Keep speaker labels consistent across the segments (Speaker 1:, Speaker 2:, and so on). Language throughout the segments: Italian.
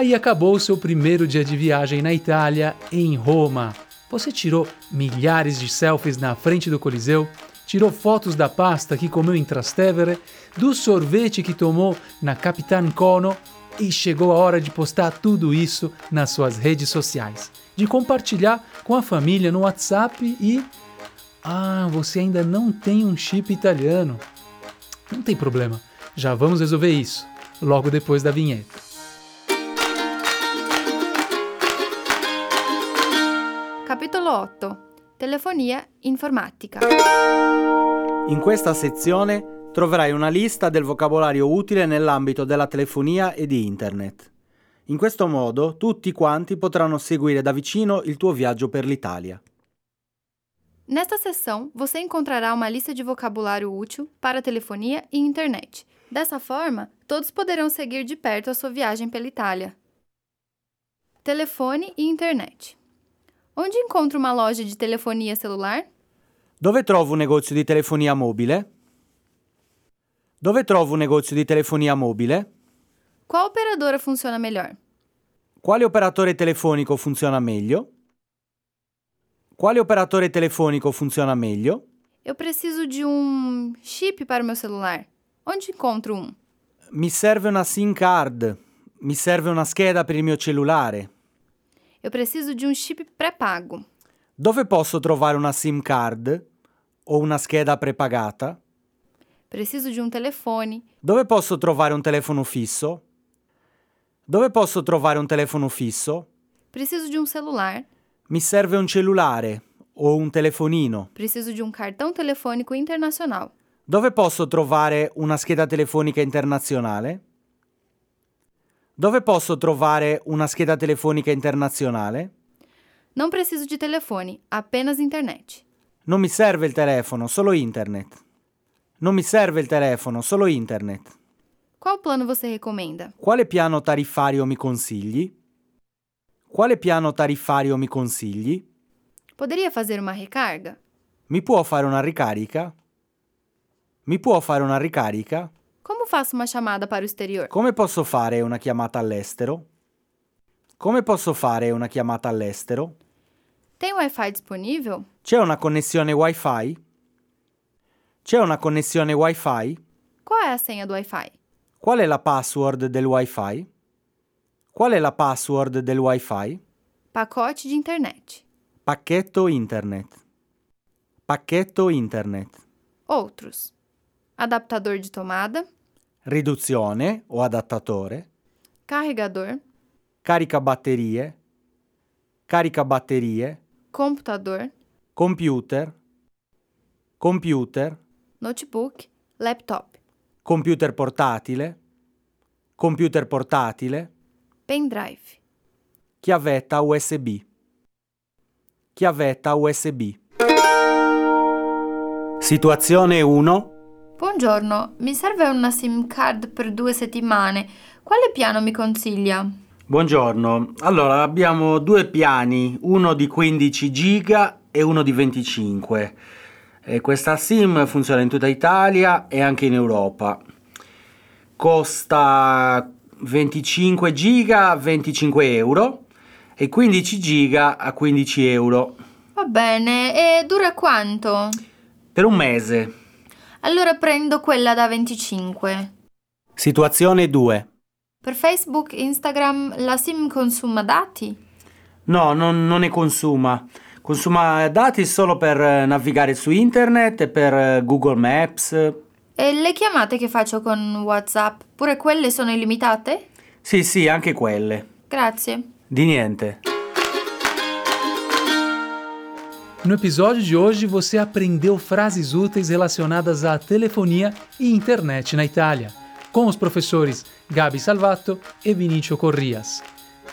Speaker 1: Aí acabou seu primeiro dia de viagem na Itália, em Roma. Você tirou milhares de selfies na frente do Coliseu, tirou fotos da pasta que comeu em Trastevere, do sorvete que tomou na Capitan Cono e chegou a hora de postar tudo isso nas suas redes sociais, de compartilhar com a família no WhatsApp e. Ah, você ainda não tem um chip italiano. Não tem problema, já vamos resolver isso logo depois da vinheta.
Speaker 2: Capitolo 8 Telefonia informatica.
Speaker 3: In questa sezione troverai una lista del vocabolario utile nell'ambito della telefonia e di Internet. In questo modo tutti quanti potranno seguire da vicino il tuo viaggio per l'Italia.
Speaker 2: Nesta seção, você encontrará uma lista de vocabulário útil para telefonia e internet. Dessa forma, todos poderão seguir de perto a sua viagem pela Itália. Telefone e internet. Onde encontro uma loja de telefonia celular?
Speaker 3: Dove trovo un negozio di telefonia mobile? Dove trovo un negozio di telefonia mobile?
Speaker 2: Qual operadora funciona melhor?
Speaker 3: Quale operatore telefonico funziona meglio? Quale operatore telefonico funziona meglio?
Speaker 2: Eu preciso de um chip para o meu celular. Onde encontro um?
Speaker 3: Mi serve una SIM card. Mi serve una scheda per il mio cellulare.
Speaker 2: Eu preciso de um chip pré-pago.
Speaker 3: Dove posso trovare una SIM card o una scheda prepagata?
Speaker 2: Preciso de um telefone.
Speaker 3: Dove posso trovare un telefono fisso? Dove posso trovare un telefono fisso?
Speaker 2: Preciso de um celular.
Speaker 3: Mi serve un cellulare o un telefonino.
Speaker 2: Preciso de um cartão telefônico internacional.
Speaker 3: Dove posso trovare una scheda telefonica internazionale? Dove posso trovare una scheda telefonica internazionale?
Speaker 2: Não preciso de telefone, apenas internet.
Speaker 3: Non mi serve il telefono, solo internet. Non mi serve il telefono, solo internet.
Speaker 2: Qual plano você recomenda?
Speaker 3: Quale piano tariffario mi consigli? Quale piano tariffario mi consigli?
Speaker 2: Poderia fazer uma recarga?
Speaker 3: Mi può fare una ricarica? Mi può fare una ricarica?
Speaker 2: Como faço uma chamada para o exterior?
Speaker 3: Come posso fare una chiamata all'estero? Come posso fare una chiamata all'estero?
Speaker 2: Tem Wi-Fi disponível?
Speaker 3: C'è una connessione Wi-Fi? C'è una connessione Wi-Fi?
Speaker 2: Qual é a senha do Wi-Fi?
Speaker 3: Qual è la password del Wi-Fi? Qual è la password del Wi-Fi?
Speaker 2: Pacote de internet.
Speaker 3: Pacchetto internet. Pacchetto internet.
Speaker 2: Outros. Adaptador de tomada,
Speaker 3: Riduzione o adattatore.
Speaker 2: carregador,
Speaker 3: Carica batterie. Carica batterie.
Speaker 2: computador,
Speaker 3: Computer. Computer.
Speaker 2: notebook, laptop,
Speaker 3: Computer portatile. Computer portatile.
Speaker 2: pendrive.
Speaker 3: Chiavetta USB. Chiavetta USB. Situazione 1.
Speaker 2: Buongiorno, mi serve una SIM card per due settimane. Quale piano mi consiglia?
Speaker 3: Buongiorno. Allora, abbiamo due piani, uno di 15 giga e uno di 25. E questa SIM funziona in tutta Italia e anche in Europa. Costa 25 giga a 25 euro e 15 giga a 15 euro.
Speaker 2: Va bene, e dura quanto?
Speaker 3: Per un mese.
Speaker 2: Allora prendo quella da 25.
Speaker 3: Situazione 2.
Speaker 2: Per Facebook Instagram la SIM consuma dati?
Speaker 3: No, non, non ne consuma. Consuma dati solo per eh, navigare su internet e per eh, Google Maps.
Speaker 2: E le chiamate che faccio con WhatsApp, pure quelle sono illimitate?
Speaker 3: Sì, sì, anche quelle.
Speaker 2: Grazie.
Speaker 3: Di niente.
Speaker 1: No episódio de hoje, você aprendeu frases úteis relacionadas à telefonia e internet na Itália, com os professores Gabi Salvato e Vinicio Corrias.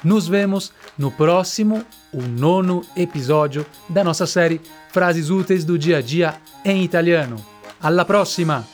Speaker 1: Nos vemos no próximo, o nono episódio da nossa série Frases Úteis do Dia a Dia em Italiano. Alla prossima!